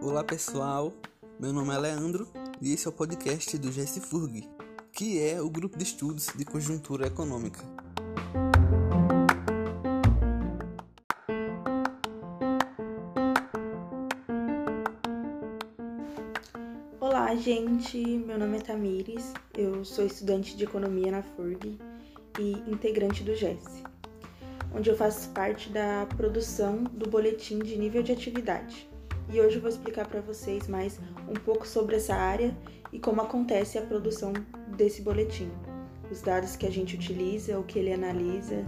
Olá pessoal, meu nome é Leandro e esse é o podcast do GESFURG, que é o grupo de estudos de conjuntura econômica. Olá, gente. Meu nome é Tamires. Eu sou estudante de economia na FURG e integrante do GES, onde eu faço parte da produção do boletim de nível de atividade. E hoje eu vou explicar para vocês mais um pouco sobre essa área e como acontece a produção desse boletim, os dados que a gente utiliza, o que ele analisa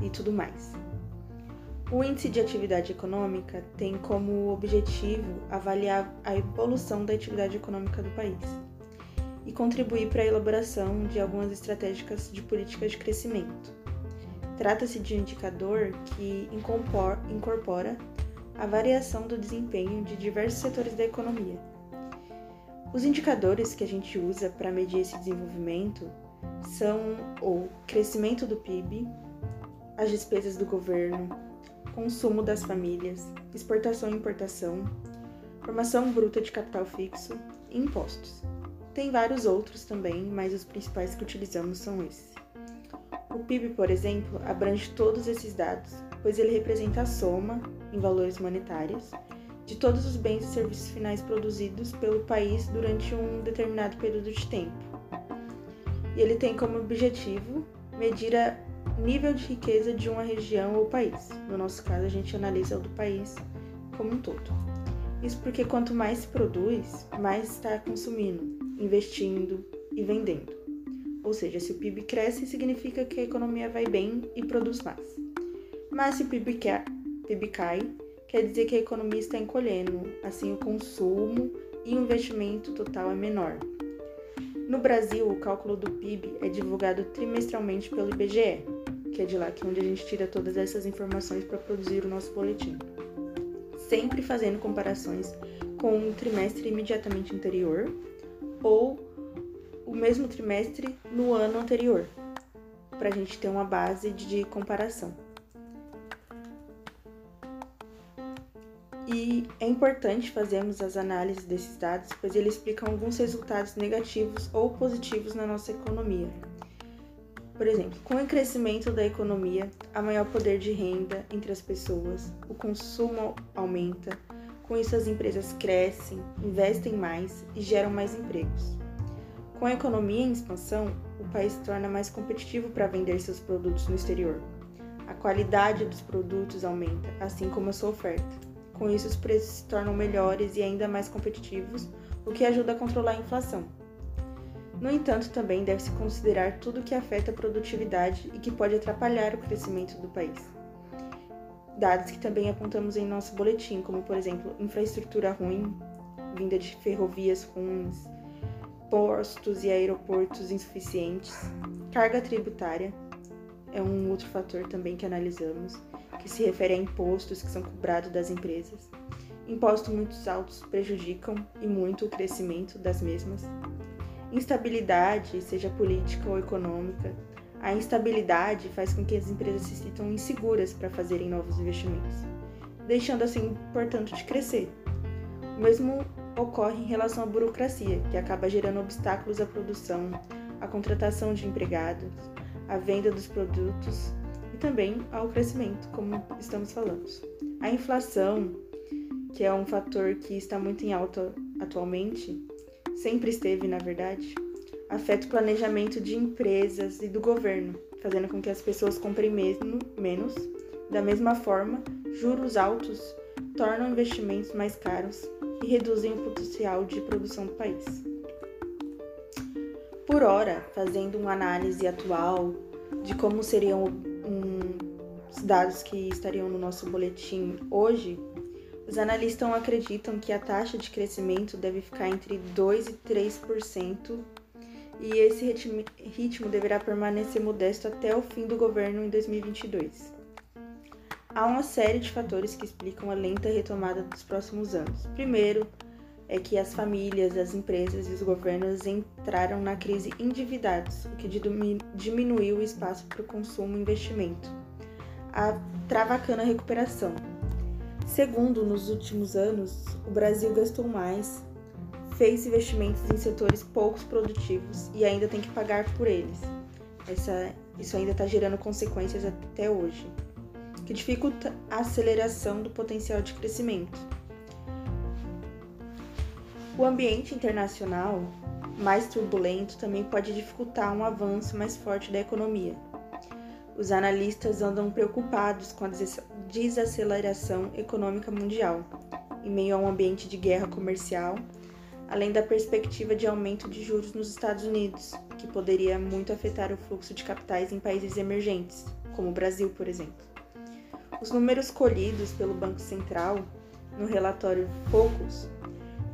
e tudo mais. O Índice de Atividade Econômica tem como objetivo avaliar a evolução da atividade econômica do país e contribuir para a elaboração de algumas estratégias de política de crescimento. Trata-se de um indicador que incorpora a variação do desempenho de diversos setores da economia. Os indicadores que a gente usa para medir esse desenvolvimento são o crescimento do PIB, as despesas do governo, consumo das famílias, exportação e importação, formação bruta de capital fixo e impostos. Tem vários outros também, mas os principais que utilizamos são esses. O PIB, por exemplo, abrange todos esses dados, pois ele representa a soma, em valores monetários, de todos os bens e serviços finais produzidos pelo país durante um determinado período de tempo. E ele tem como objetivo medir a nível de riqueza de uma região ou país. No nosso caso, a gente analisa o do país como um todo. Isso porque quanto mais se produz, mais está consumindo, investindo e vendendo. Ou seja, se o PIB cresce, significa que a economia vai bem e produz mais. Mas se o PIB, PIB cai, quer dizer que a economia está encolhendo, assim o consumo e o investimento total é menor. No Brasil, o cálculo do PIB é divulgado trimestralmente pelo IBGE, que é de lá que é onde a gente tira todas essas informações para produzir o nosso boletim. Sempre fazendo comparações com um trimestre imediatamente anterior ou o mesmo trimestre no ano anterior, para a gente ter uma base de comparação. E é importante fazermos as análises desses dados, pois eles explicam alguns resultados negativos ou positivos na nossa economia, por exemplo, com o crescimento da economia, há maior poder de renda entre as pessoas, o consumo aumenta, com isso as empresas crescem, investem mais e geram mais empregos. Com a economia em expansão, o país se torna mais competitivo para vender seus produtos no exterior. A qualidade dos produtos aumenta, assim como a sua oferta. Com isso, os preços se tornam melhores e ainda mais competitivos, o que ajuda a controlar a inflação. No entanto, também deve-se considerar tudo que afeta a produtividade e que pode atrapalhar o crescimento do país. Dados que também apontamos em nosso boletim, como por exemplo, infraestrutura ruim, vinda de ferrovias ruins, postos e aeroportos insuficientes, carga tributária é um outro fator também que analisamos, que se refere a impostos que são cobrados das empresas. Impostos muito altos prejudicam e muito o crescimento das mesmas instabilidade, seja política ou econômica. A instabilidade faz com que as empresas se sintam inseguras para fazerem novos investimentos, deixando assim, portanto, de crescer. O mesmo ocorre em relação à burocracia, que acaba gerando obstáculos à produção, à contratação de empregados, à venda dos produtos e também ao crescimento, como estamos falando. A inflação, que é um fator que está muito em alta atualmente, sempre esteve, na verdade, afeta o planejamento de empresas e do governo, fazendo com que as pessoas comprem mesmo, menos. Da mesma forma, juros altos tornam investimentos mais caros e reduzem o potencial de produção do país. Por hora, fazendo uma análise atual de como seriam um, os dados que estariam no nosso boletim hoje, os analistas acreditam que a taxa de crescimento deve ficar entre 2 e 3% e esse ritmo deverá permanecer modesto até o fim do governo em 2022. Há uma série de fatores que explicam a lenta retomada dos próximos anos. Primeiro, é que as famílias, as empresas e os governos entraram na crise endividados, o que diminuiu o espaço para o consumo e investimento. A travacando a recuperação. Segundo, nos últimos anos, o Brasil gastou mais, fez investimentos em setores poucos produtivos e ainda tem que pagar por eles. Essa, isso ainda está gerando consequências até hoje, que dificulta a aceleração do potencial de crescimento. O ambiente internacional mais turbulento também pode dificultar um avanço mais forte da economia. Os analistas andam preocupados com a desaceleração econômica mundial, em meio a um ambiente de guerra comercial, além da perspectiva de aumento de juros nos Estados Unidos, que poderia muito afetar o fluxo de capitais em países emergentes, como o Brasil, por exemplo. Os números colhidos pelo Banco Central no relatório Focus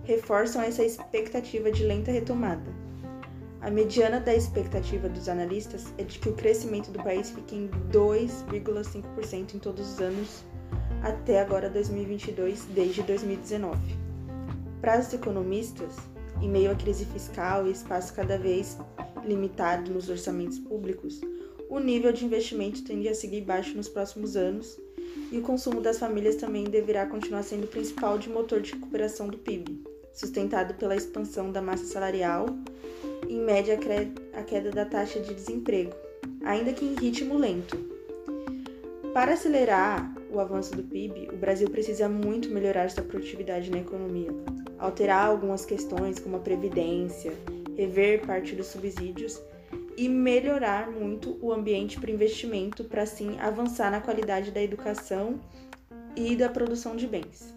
reforçam essa expectativa de lenta retomada. A mediana da expectativa dos analistas é de que o crescimento do país fique em 2,5% em todos os anos até agora 2022, desde 2019. Para os economistas, em meio à crise fiscal e espaço cada vez limitado nos orçamentos públicos, o nível de investimento tende a seguir baixo nos próximos anos e o consumo das famílias também deverá continuar sendo o principal de motor de recuperação do PIB, sustentado pela expansão da massa salarial e, em média, a queda da taxa de desemprego, ainda que em ritmo lento. Para acelerar o avanço do PIB, o Brasil precisa muito melhorar sua produtividade na economia alterar algumas questões como a previdência, rever parte dos subsídios e melhorar muito o ambiente para investimento para assim avançar na qualidade da educação e da produção de bens.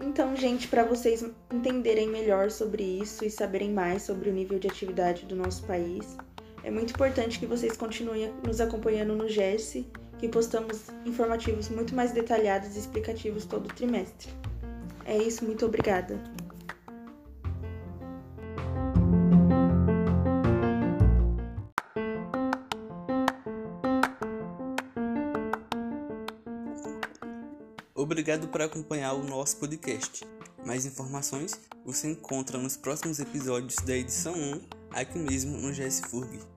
Então, gente, para vocês entenderem melhor sobre isso e saberem mais sobre o nível de atividade do nosso país, é muito importante que vocês continuem nos acompanhando no GES, que postamos informativos muito mais detalhados e explicativos todo trimestre. É isso, muito obrigada. Obrigado por acompanhar o nosso podcast. Mais informações você encontra nos próximos episódios da edição 1, aqui mesmo no GS Furg.